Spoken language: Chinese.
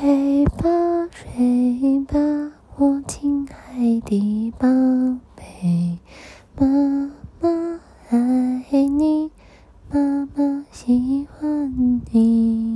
睡吧睡吧我亲爱的宝贝。妈妈爱你妈妈喜欢你。